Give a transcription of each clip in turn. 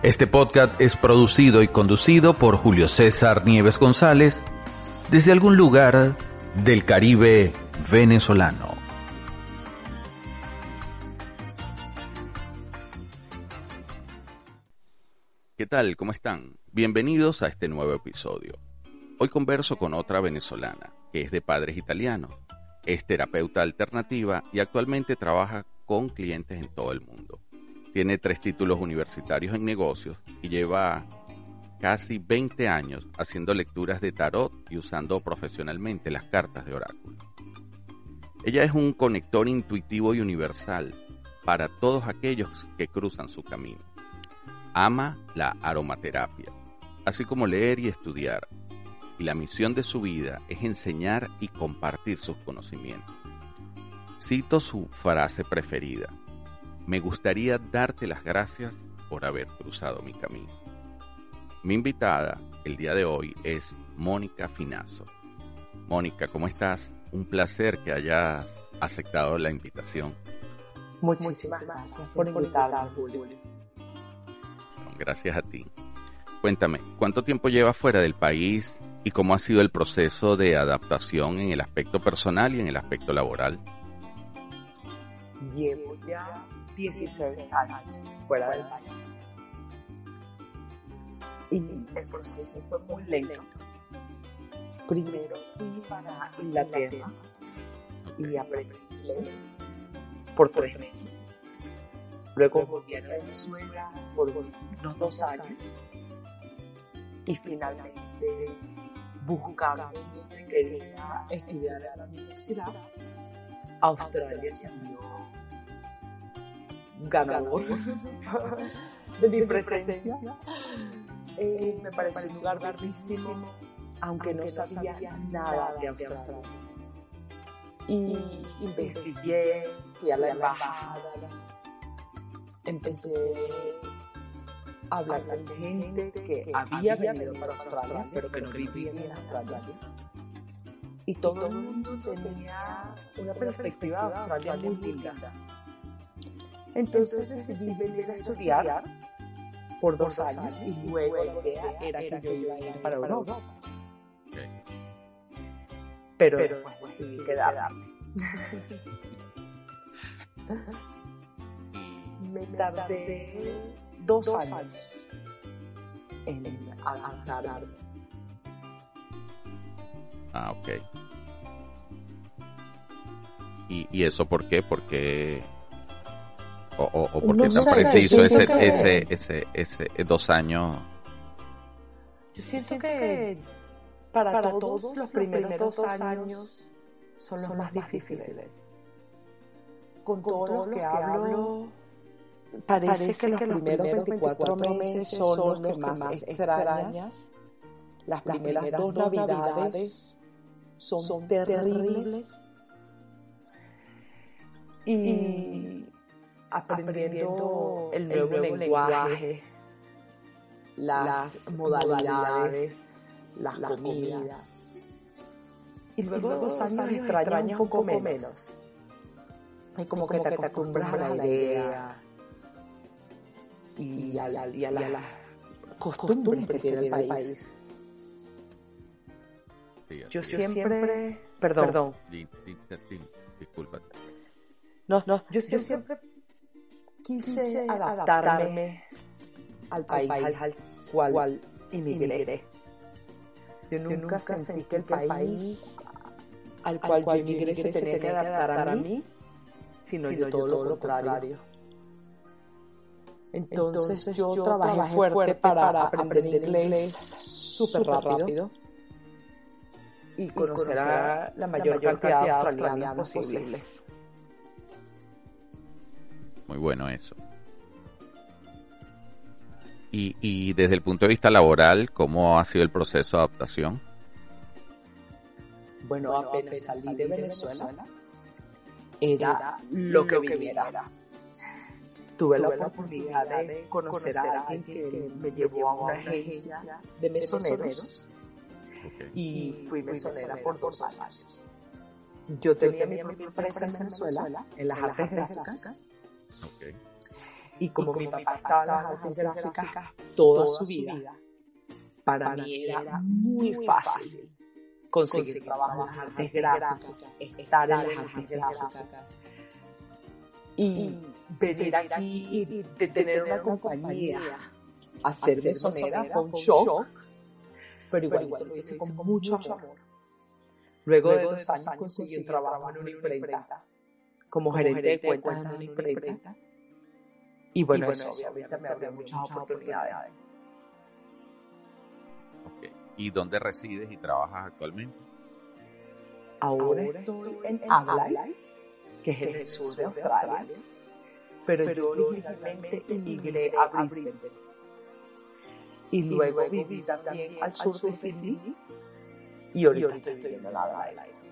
Este podcast es producido y conducido por Julio César Nieves González desde algún lugar del Caribe venezolano. ¿Qué tal? ¿Cómo están? Bienvenidos a este nuevo episodio. Hoy converso con otra venezolana que es de padres italianos, es terapeuta alternativa y actualmente trabaja con clientes en todo el mundo. Tiene tres títulos universitarios en negocios y lleva casi 20 años haciendo lecturas de tarot y usando profesionalmente las cartas de oráculo. Ella es un conector intuitivo y universal para todos aquellos que cruzan su camino. Ama la aromaterapia, así como leer y estudiar. Y la misión de su vida es enseñar y compartir sus conocimientos. Cito su frase preferida me gustaría darte las gracias por haber cruzado mi camino. Mi invitada el día de hoy es Mónica Finazo. Mónica, ¿cómo estás? Un placer que hayas aceptado la invitación. Muchísimas gracias por invitarme, Julio. Gracias a ti. Cuéntame, ¿cuánto tiempo llevas fuera del país y cómo ha sido el proceso de adaptación en el aspecto personal y en el aspecto laboral? Llevo ya 16 años fuera del país. Y el proceso fue muy lento. Primero fui para Inglaterra y aprendí inglés por tres meses. Luego volví a Venezuela por unos dos años. y finalmente buscando donde quería estudiar a la universidad, Australia se abrió ganador. de mi presencia. Eh, me parece un lugar bellísimo, aunque no sabía nada de Australia. Y investigué, fui a la embajada, empecé a hablar con gente que había venido para Australia, pero que no vivía en Australia. Y todo el mundo tenía una perspectiva de Australia muy linda entonces decidí venir a estudiar por dos años y luego la idea era que yo iba a ir para Europa. Pero, después decidí quedarme. Me tardé dos años en adaptarme. Ah, ok. ¿Y, ¿Y eso por qué? Porque o, o, por qué tan preciso ese, ese, ese, ese, dos años? Yo siento que para, todos, los primeros dos años son los más difíciles. Con todo lo que hablo, parece que los primeros 24 meses son los que más extrañas. Las primeras dos navidades son terribles. Y aprendiendo el nuevo, lenguaje, las, modalidades, las, comidas. Y luego, dos años extrañas un poco menos. Es como, que, te acostumbras a la idea y a, la, y a las costumbres que tiene el país. Yo siempre, perdón, perdón. Disculpa. No, no, yo siempre quise adaptarme al país, al cual emigré. Yo nunca sentí que el país al cual yo emigré se tenía que adaptar a mí, sino yo todo lo contrario. Entonces yo trabajé fuerte para aprender inglés súper rápido y conocer a la mayor cantidad de australianos posibles. Muy bueno eso. Y, y desde el punto de vista laboral, ¿cómo ha sido el proceso de adaptación? Bueno, apenas salí de Venezuela, era lo que viniera. Tuve la oportunidad de conocer a alguien que me llevó a una agencia de mesoneros y fui mesonera por dos años. Yo tenía mi propia empresa en Venezuela, en las artes gráficas. Y como mi papá estaba en las artes gráficas toda su vida, para mí era muy fácil conseguir trabajo en las artes gráficas, estar en las artes gráficas. Y venir aquí y de tener una compañía, hacer mesonera fue un shock, pero igual lo hice con mucho amor. Luego de dos años conseguí un trabajo en una imprenta, como gerente de cuentas en una imprenta. Y bueno, eso obviamente me abrió muchas oportunidades. ¿Y dónde resides y trabajas actualmente? Ahora, estoy en Adelaide, que es en el sur de Australia, pero yo originalmente emigré a Brisbane. Y luego viví también al sur de Sydney y ahorita estoy viviendo en Adelaide.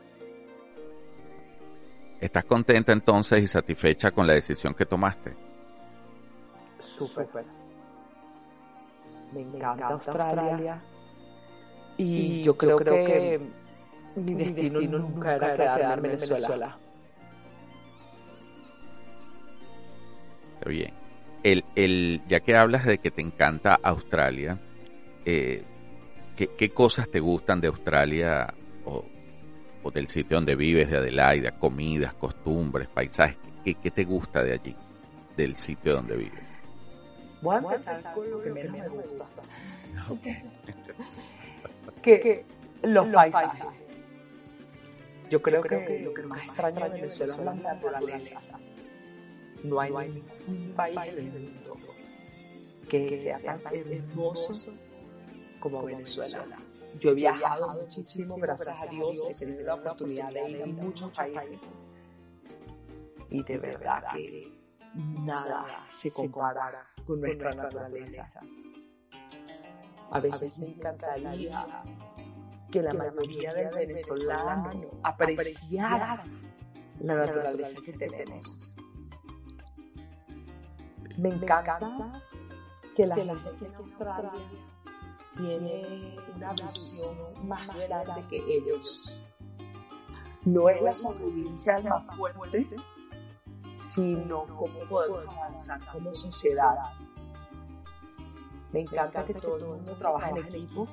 ¿Estás contenta entonces y satisfecha con la decisión que tomaste? Súper. Me encanta Australia y yo creo, que, mi destino, nunca era quedarme en Venezuela. Está bien. El, el, ya que hablas de que te encanta Australia, eh, ¿qué, ¿qué, cosas te gustan de Australia del sitio donde vives, de Adelaida? Comidas, costumbres, paisajes. ¿Qué, ¿Qué, te gusta de allí, del sitio donde vives? Voy a empezar con lo que menos me gusta. Okay. que los paisajes. Yo creo que lo que más extraño de Venezuela es la naturaleza. No hay ningún país del mundo que sea tan hermoso como Venezuela. Yo he viajado muchísimo, gracias a Dios, he tenido la oportunidad de ir a muchos países. Y de verdad que nada se compara con nuestra naturaleza. A veces me encantaría que la mayoría del venezolano apreciara la naturaleza que tenemos. Me encanta que la gente aquí en Australia tiene una visión más grande que ellos. No es la sobrevivencia más fuerte, sino cómo podemos avanzar como sociedad me encanta que todo el mundo trabaje en equipo.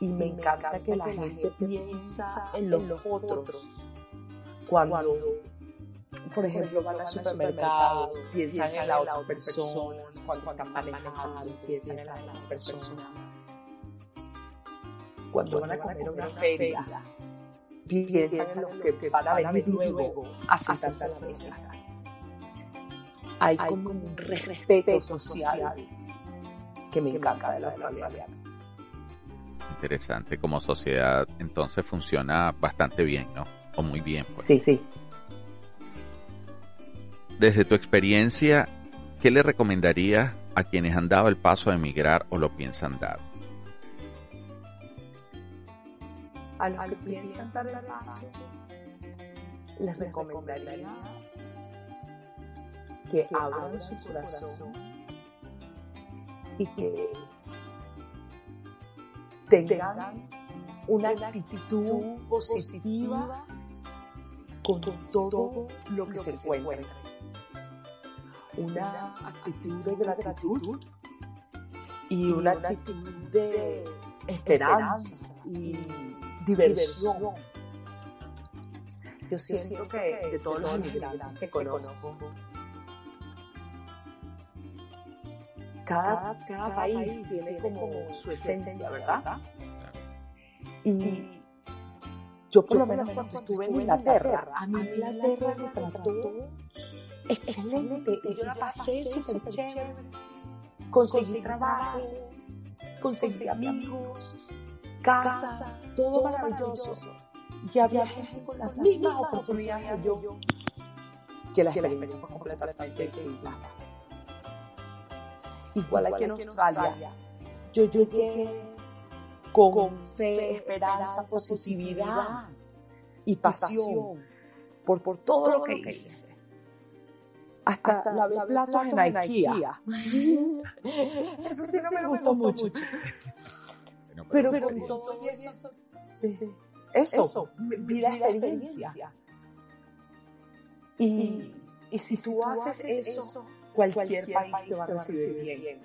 Y me encanta que la gente piensa en los otros. Cuando, por ejemplo, van al supermercado, piensan en la otra persona. Cuando están manejando, piensan en la otra persona. Cuando van a comer una feria, piensan en los que van a venir luego a sentarse a la mesa. Hay como un respeto social que me encanta de la australiana. Interesante, como sociedad entonces funciona bastante bien, ¿no? O muy bien. Pues. Sí, sí. Desde tu experiencia, ¿qué le recomendarías a quienes han dado el paso a emigrar o lo piensan dar? A los que piensan dar el paso, les recomendaría que abran su corazón y que tengan una actitud positiva con todo lo que se encuentre. Una actitud de gratitud y una actitud de esperanza y diversión. Yo siento que de todos los inmigrantes que conozco, cada, cada país tiene como su esencia, ¿verdad? Y yo por lo menos cuando estuve en Inglaterra, a mí Inglaterra me excelente y yo la pasé súper chévere. Conseguí trabajo, conseguí amigos, casa, todo maravilloso. Y había gente con las mismas oportunidades que yo, que la experiencia fue completamente distinta. igual aquí en Australia. Yo llegué con fe, esperanza, positividad y pasión por, por todo lo que hice. Hasta, Hasta lavé platos en IKEA. Eso sí no me gustó mucho. Pero, pero con todo eso, eso, eso vida experiencia. Y, y si, tú haces eso, cualquier, país te va a recibir bien.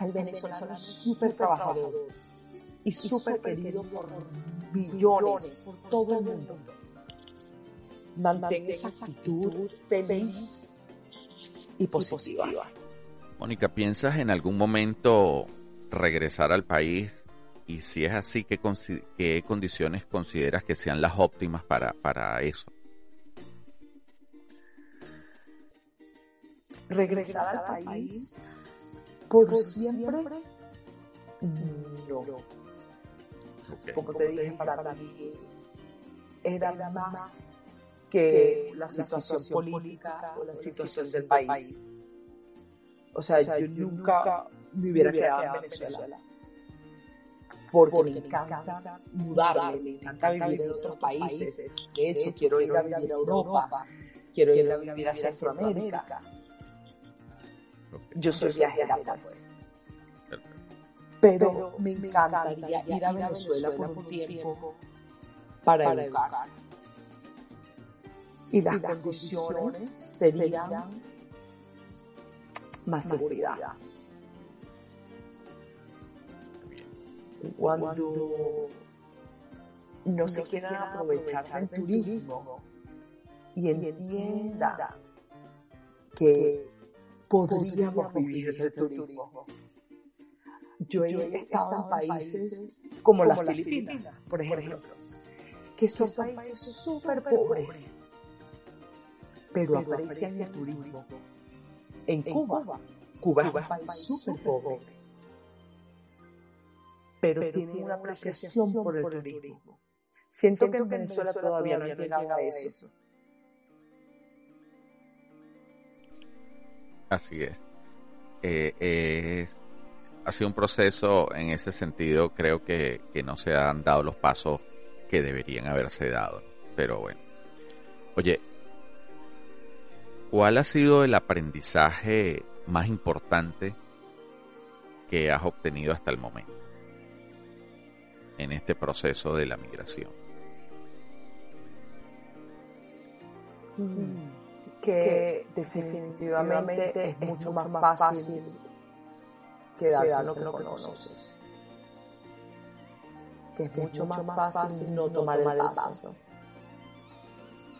El venezolano es súper trabajador y súper querido por millones, por todo el mundo. Mantén esa actitud feliz y positiva. Mónica, ¿piensas en algún momento regresar al país? Y si es así, ¿qué, qué condiciones consideras que sean las óptimas para, para eso? regresar al país por siempre, no. Como te dije, para mí era más que la situación política o la situación del país. O sea, yo nunca me hubiera quedado en Venezuela. Porque me encanta mudarme, me encanta vivir en otros países. De hecho, quiero ir a vivir a Europa, quiero ir a vivir a Centroamérica. Yo soy viajera, pues. Pero me encantaría ir a Venezuela por un tiempo para educar. Y las condiciones serían más seguridad. Cuando no se quieran aprovechar del turismo y entienda que podríamos vivir del turismo. Yo he estado en países como las Filipinas, por ejemplo, que son países súper pobres, pero aprecian el turismo. En Cuba, Cuba es un país súper pobre, pero tiene una apreciación por el turismo. Siento que en Venezuela todavía no ha llegado a eso. Así es. Eh, ha sido un proceso en ese sentido, creo que, no se han dado los pasos que deberían haberse dado. Pero bueno. Oye, ¿cuál ha sido el aprendizaje más importante que has obtenido hasta el momento en este proceso de la migración? Mm que definitivamente es mucho más fácil quedarse en lo que conoces. Que es mucho más fácil no tomar el paso.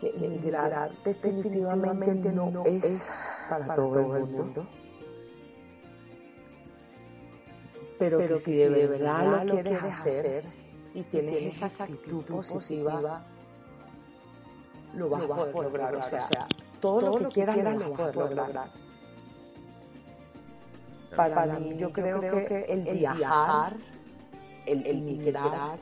Que emigrar definitivamente no es para todo el mundo. Pero que si de verdad lo quieres hacer y tienes esa actitud positiva, lo vas a poder lograr. O sea, todo, lo que, quieras, lo vas a poder lograr. Para, mí, yo creo, que, el, viajar, el, el migrar,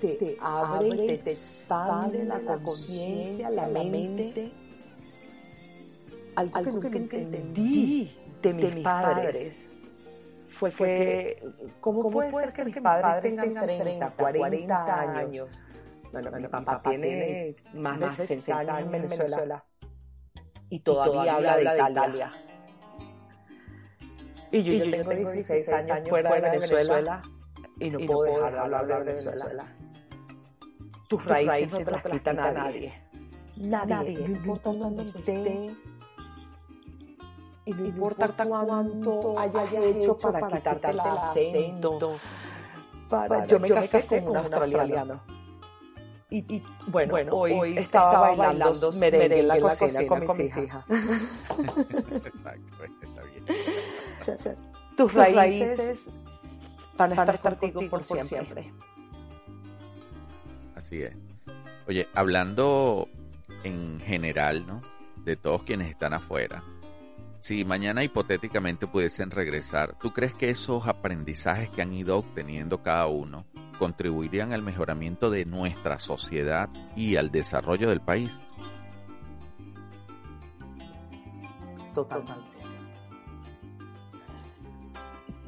te, abre y te expande la conciencia, la mente. Algo, algo que nunca entendí de mis, padres fue que, ¿cómo, puede, ser que mis padres tengan 30, 40 años? Bueno, mi papá, tiene más de 60 años en Venezuela, y todavía, habla de Italia. Y yo, yo tengo 16 años fuera de Venezuela, y no puedo dejar de hablar de Venezuela. Tus raíces no te las quita nadie. Nadie, no importa dónde esté, y no importa cuánto hayas hecho para quitarte el acento. Para, yo me casé con un australiano y, bueno, hoy, estaba, bailando, merengue, en la, cocina, con, mis hijas. Exacto, está bien. Tus, raíces, van a estar, contigo, por, siempre. Es. Oye, hablando en general, ¿no? De todos quienes están afuera. Si mañana hipotéticamente pudiesen regresar, ¿tú crees que esos aprendizajes que han ido obteniendo cada uno contribuirían al mejoramiento de nuestra sociedad y al desarrollo del país. Totalmente.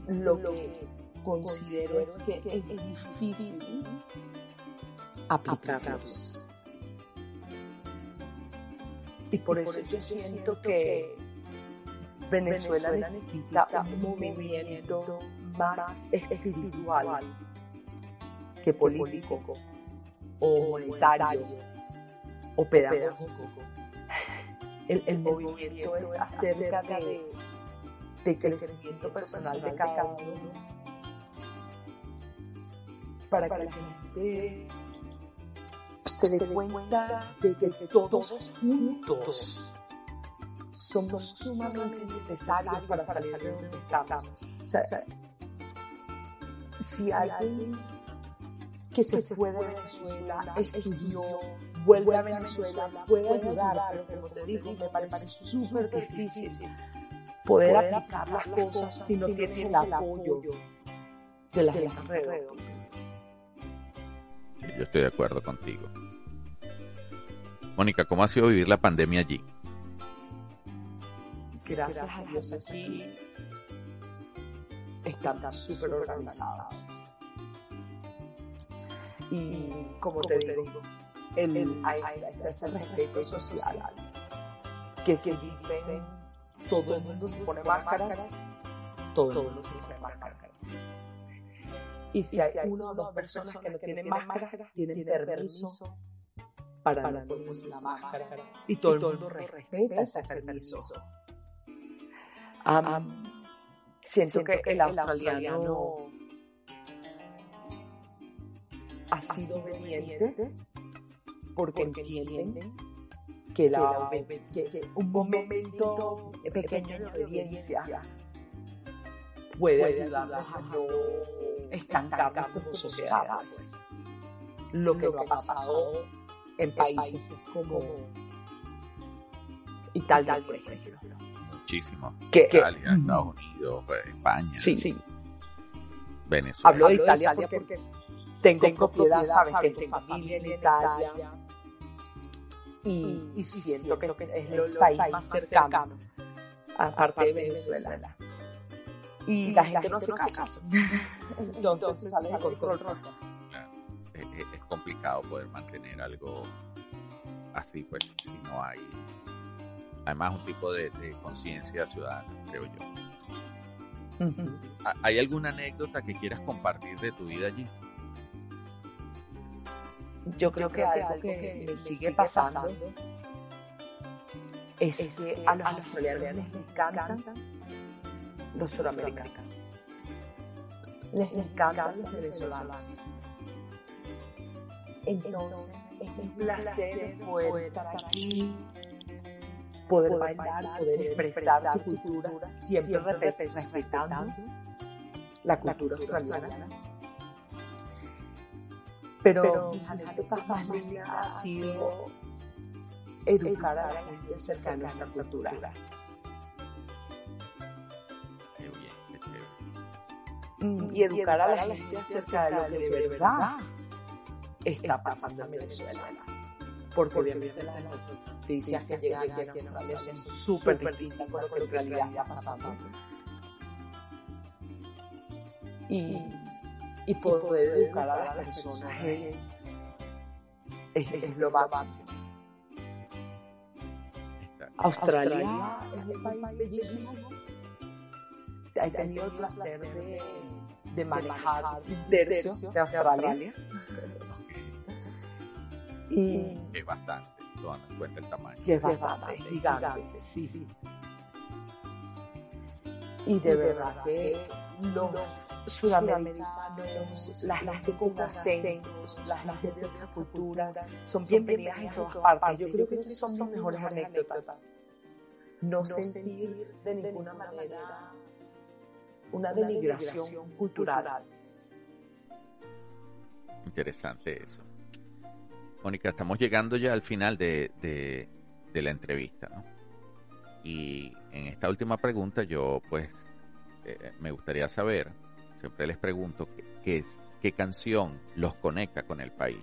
lo que considero es que es difícil aplicarlos. Y por eso yo siento que Venezuela necesita un movimiento más espiritual que político o monetario o pedagógico. El, el movimiento es acerca de, de crecimiento personal de cada uno para que la gente se dé cuenta de que todos juntos somos sumamente necesarios para salir de donde estamos. O sea, si alguien que se fue de Venezuela, estudió, vuelve a Venezuela, puede ayudar, pero como te digo, me parece súper difícil poder aplicar las cosas si no tienes el apoyo de la gente alrededor. Yo estoy de acuerdo contigo. Mónica, ¿cómo ha sido vivir la pandemia allí? Gracias a Dios aquí están súper organizadas. Y como te digo, el, está ese respeto social que si dicen todo el mundo se pone máscaras, todo el mundo se pone máscaras. Y si hay una o dos personas que no tienen máscara, tienen permiso para ponerse la máscara. Y todo el mundo respeta ese permiso. siento que el australiano ha sido obediente porque entienden que, la, que un momento pequeño de obediencia puede ayudarnos a no estancarnos como sociedad. Pues. Lo que ha pasado en países como Italia, por ejemplo. Muchísimo. Italia, Estados Unidos, España. Sí, sí. Venezuela. Hablo de Italia porque tengo, propiedad, sabes, que tengo familia en Italia. Y, y siento que es el país más cercano, aparte de Venezuela y, la, gente no hace caso. Entonces se sale de control. Es, complicado poder mantener algo así, pues, si no hay. Además, un tipo de, conciencia ciudadana, creo yo. ¿Hay alguna anécdota que quieras compartir de tu vida allí? Yo creo que algo que me sigue pasando es que a los australianos les encantan los suramericanos. Les encantan los venezolanos. Entonces, es un placer poder estar aquí, poder bailar, poder expresar tu cultura, siempre respetando la cultura australiana. Pero mis anécdotas más lindas ha sido educar a la gente acerca de nuestra cultura. y educar a la gente acerca de lo que de verdad está pasando en Venezuela. Porque obviamente las noticias que llegan aquí en Australia son súper distintas con lo que en realidad está pasando. Y, y poder educar a las personas es, es, es lo máximo. Australia es un país bellísimo. He tenido el placer de de manejar un tercio de Australia. Y es bastante, tomando en cuenta el tamaño. Y es bastante, es gigante, sí. sí. Y de verdad que los sudamericanos, las gente con acentos, las gente de otra cultura, son bienvenidas en todas partes. Yo creo que esas son las mejores anécdotas. No sentir de ninguna manera una denigración cultural. Interesante eso. Mónica, estamos llegando ya al final de, de, la entrevista, ¿no? Y en esta última pregunta yo pues eh, me gustaría saber, siempre les pregunto, ¿qué, qué, canción los conecta con el país?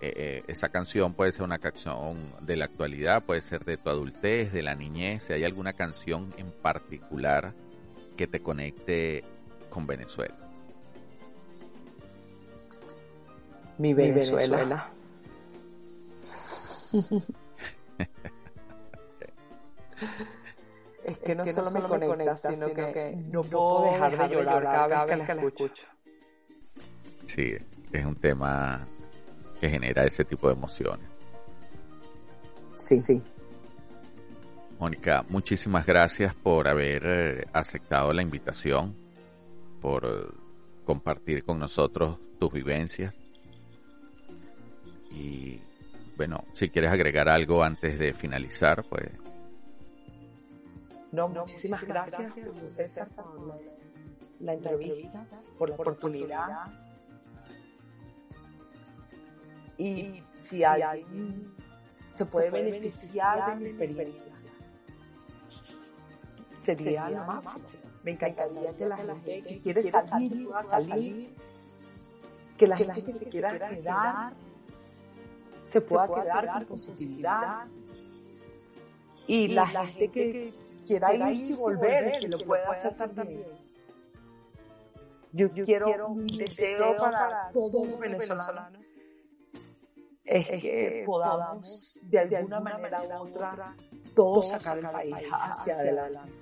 Eh, eh, esa canción puede ser una canción de la actualidad, puede ser de tu adultez, de la niñez, si hay alguna canción en particular que te conecte con Venezuela. Mi Venezuela. es que no, solo, me conecta, sino, que, no puedo dejar, de llorar cada vez que la escucho. Sí, es un tema que genera ese tipo de emociones. Sí, sí. Mónica, muchísimas gracias por haber eh, aceptado la invitación, por eh, compartir con nosotros tus vivencias. Y bueno, si quieres agregar algo antes de finalizar, pues. No, muchísimas gracias, por la, entrevista, por la oportunidad. Y si alguien se puede beneficiar de mi experiencia, sería la máxima. Me encantaría que la gente que quiere salir salir, que la gente que se quiera quedar se pueda quedar con posibilidad y la gente que quiera irse y volver, que lo pueda hacer también. Yo, quiero, un deseo para todos los venezolanos es que podamos de alguna manera u otra todos sacar el país hacia adelante.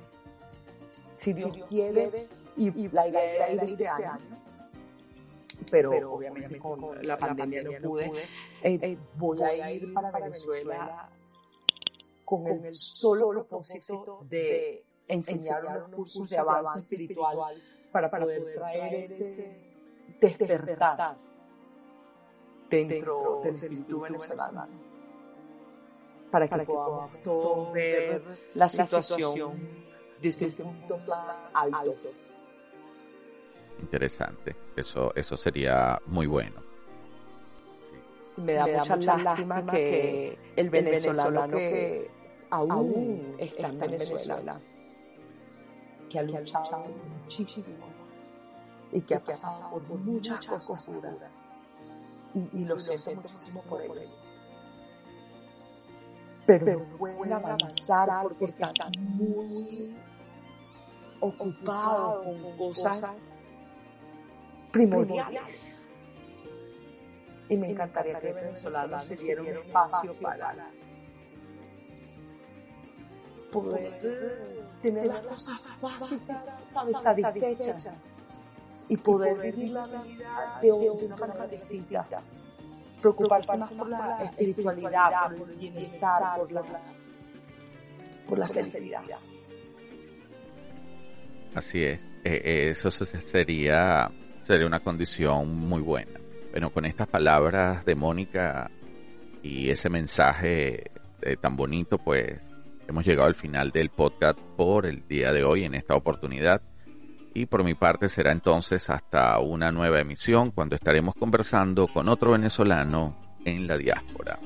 si Dios, quiere, y, la idea era ir este año. Pero, obviamente, con, la pandemia, no pude. Eh, eh, voy a ir para Venezuela con el solo propósito de enseñar unos cursos de avance espiritual para poder traer ese despertar dentro del espíritu venezolano. Para que podamos todos ver la situación desde este punto más alto. Interesante. Eso, eso sería muy bueno. Me, da mucha, lástima, que el venezolano, que, aún está en Venezuela, que ha luchado muchísimo y que ha pasado por muchas cosas duras. Y, lo siento muchísimo por ellos pero, no pueden avanzar porque están muy ocupado con cosas primordiales. Y me encantaría que venezolanos se dieran un espacio para poder tener las cosas básicas, satisfechas y poder vivir la vida de una manera distinta. Preocuparse más por la espiritualidad, por el bienestar, por la, por la felicidad. Así es. Eh, eh, eso sería, sería una condición muy buena. Bueno, con estas palabras de Mónica y ese mensaje eh, tan bonito, pues hemos llegado al final del podcast por el día de hoy en esta oportunidad. Y por mi parte será entonces hasta una nueva emisión cuando estaremos conversando con otro venezolano en la diáspora.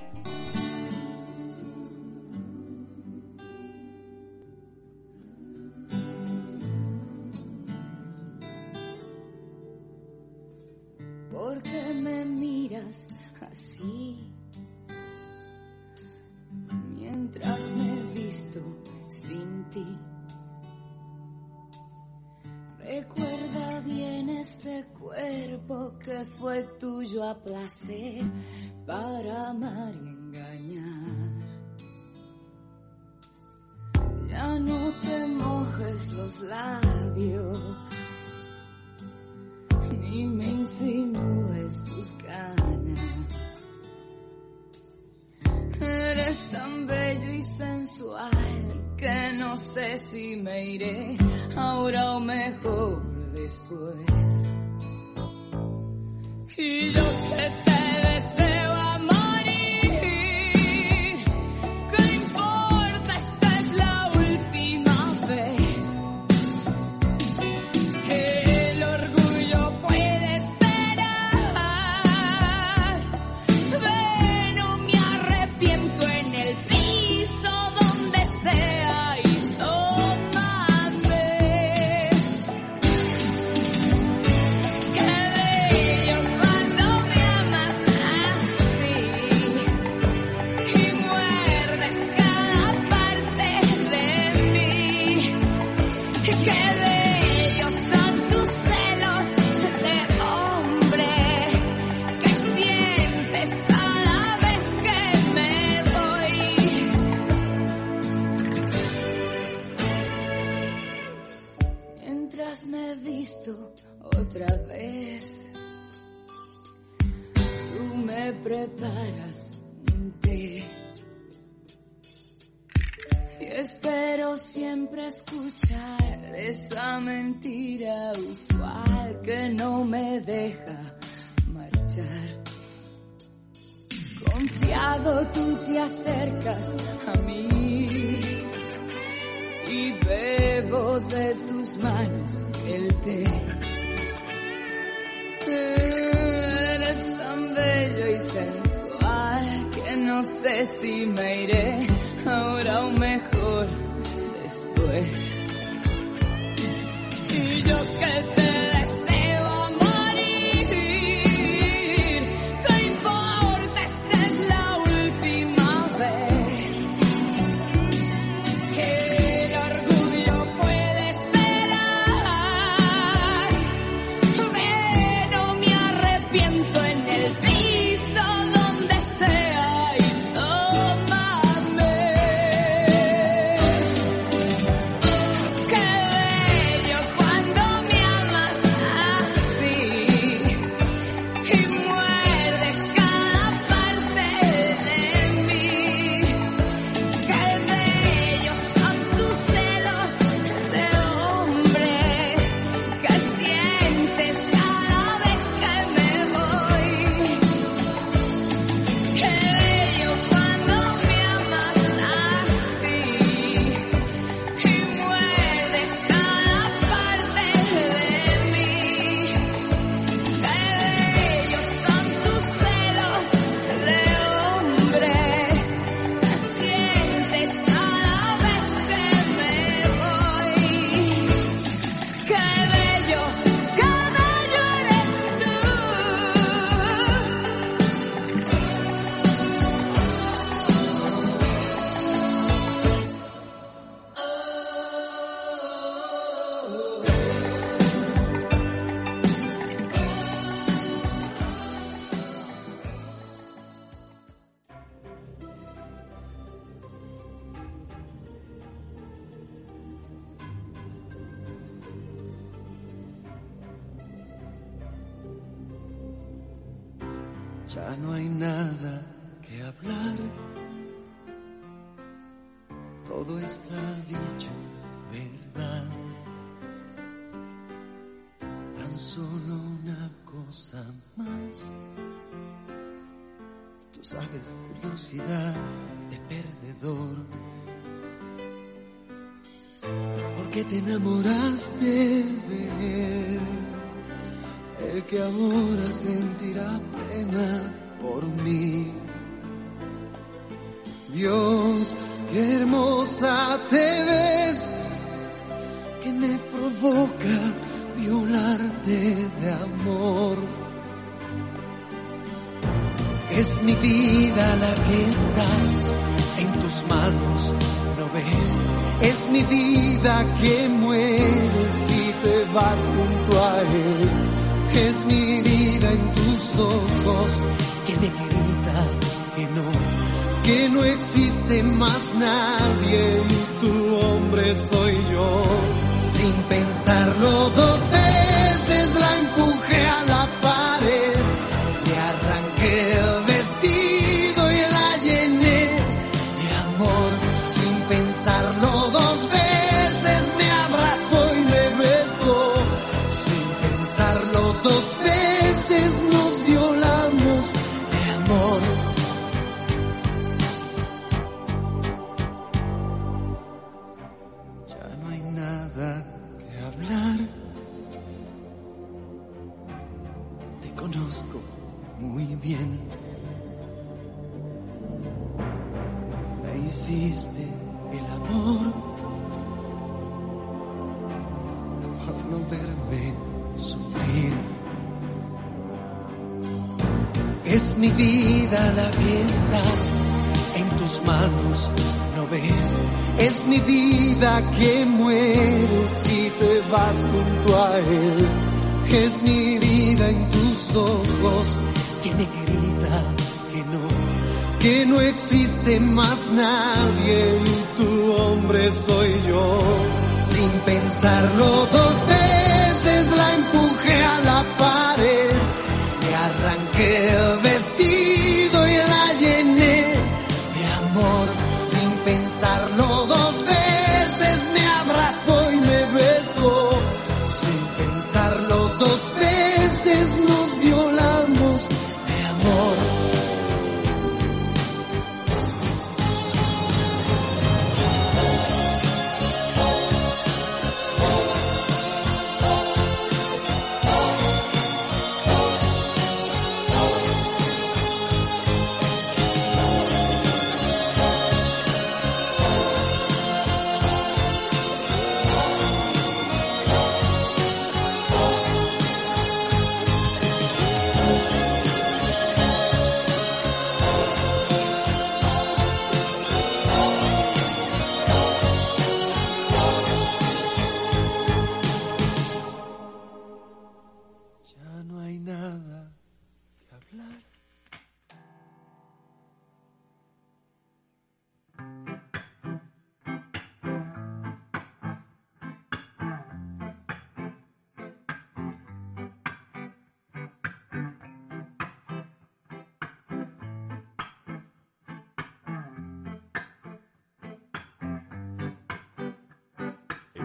Ni me insinúes tus ganas. Eres tan bello y sensual que no sé si me iré ahora o mejor vez. Tú me preparas un té. Y espero siempre escuchar esa mentira usual que no me deja marchar. Confiado tú te acercas a mí y bebo de tus manos el té. Eres tan bello y sensual que no sé si me iré. Ahora o mejor Ya no hay nada que hablar. Todo está dicho, verdad. Tan solo una cosa más. Tú sabes, curiosidad de perdedor. ¿Por qué te enamoraste de él? Que ahora sentirá pena por mí. Dios, qué hermosa te ves, que me provoca violarte de amor. Es mi vida la que está en tus manos, ¿no ves? Es mi vida que muere si te vas junto a él. Es mi vida en tus ojos que me grita que no, que no existe más nadie y tu hombre soy yo. Sin pensarlo dos veces la empujé a la pared, le arranqué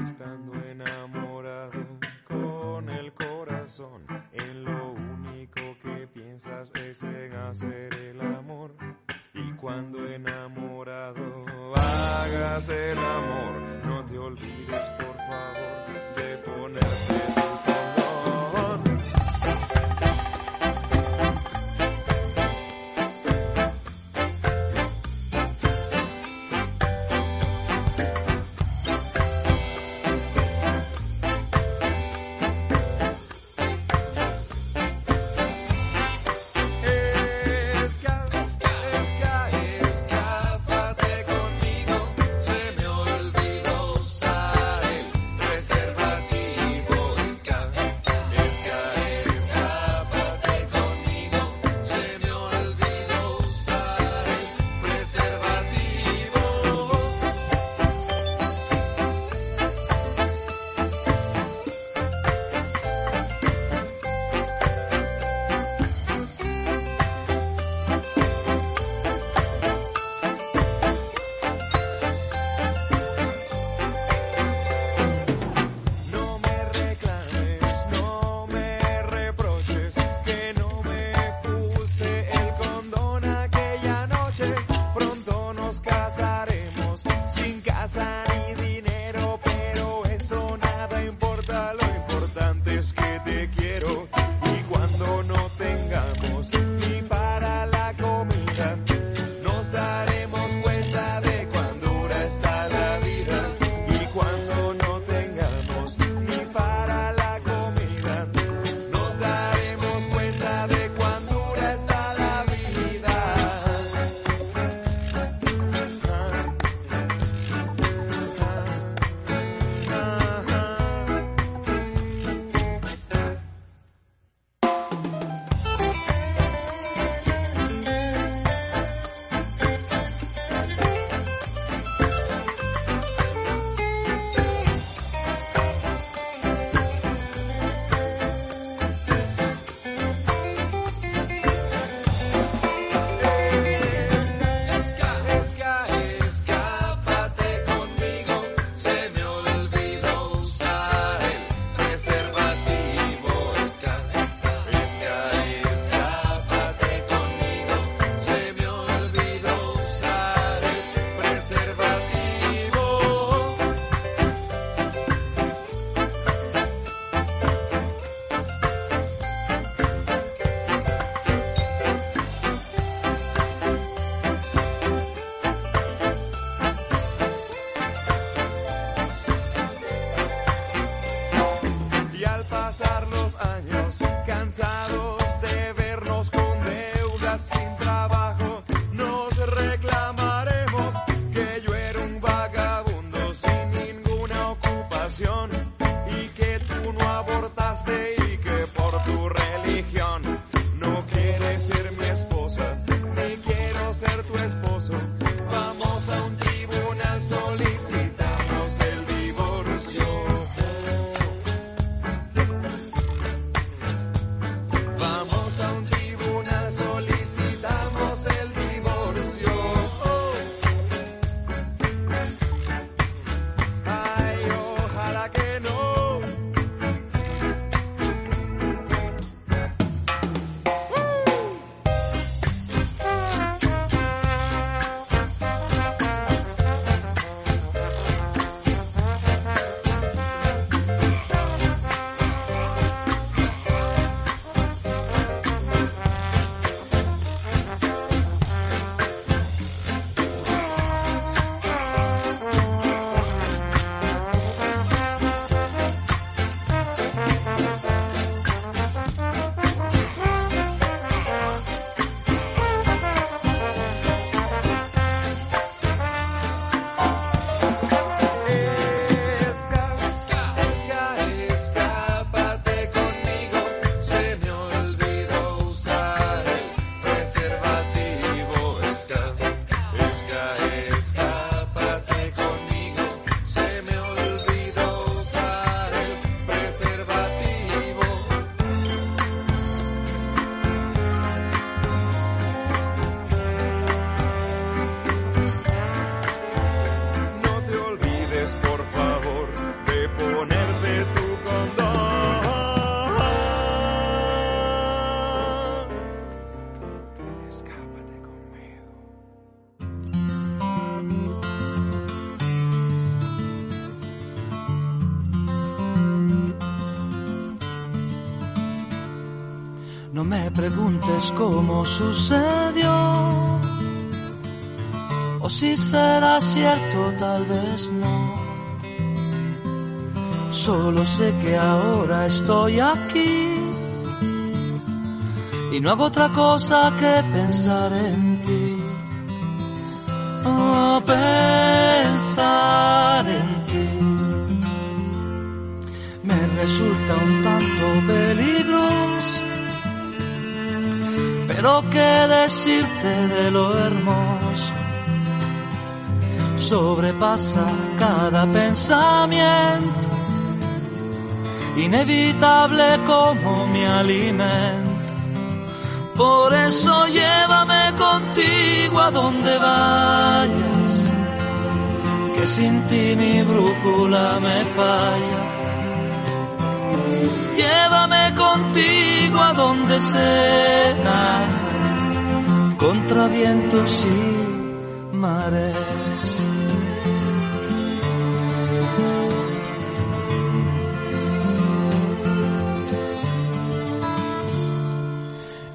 estando enamorado con el corazón. En lo único que piensas es en hacer el amor. Y cuando enamorado hagas el amor, no te olvides por favor de ponerte. Preguntes cómo sucedió, o si será cierto, tal vez no. Solo sé que ahora estoy aquí y no hago otra cosa que pensar en ti. Oh, pensar en ti me resulta un tanto peligroso. Pero qué decirte de lo hermoso, sobrepasa cada pensamiento, inevitable como mi alimento. Por eso llévame contigo a donde vayas, que sin ti mi brújula me falla. Llévame contigo donde sea, contra vientos y mares.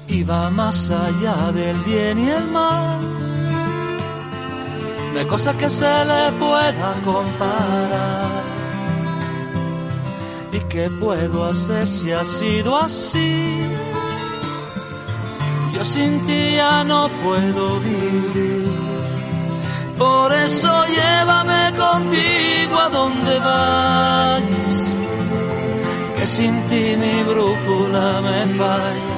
Y va más allá del bien y el mal. No hay cosa que se le pueda comparar. ¿Y qué puedo hacer si ha sido así? Yo sin ti ya no puedo vivir. Por eso llévame contigo a donde vayas. Que sin ti mi brújula me falla.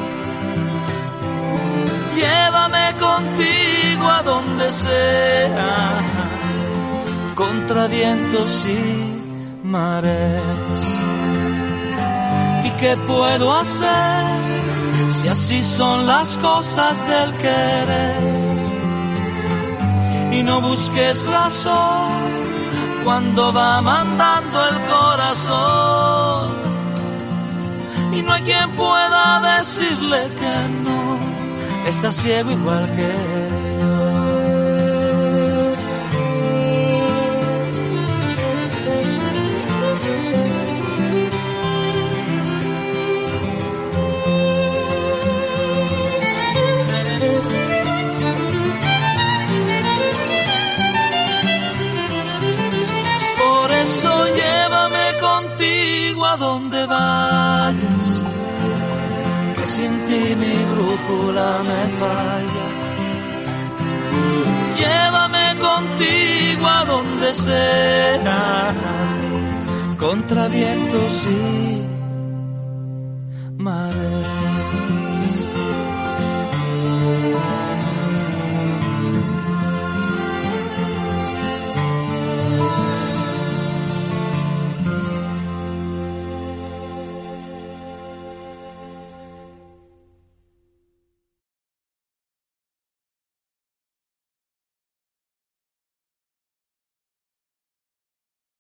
Llévame contigo a donde sea, contra vientos y mares. ¿Y qué puedo hacer si así son las cosas del querer? Y no busques razón cuando va mandando el corazón. Y no hay quien pueda decirle que no, está ciego igual que yo. Ti mi brújula me falla. Llévame contigo a donde sea, contra vientos mares.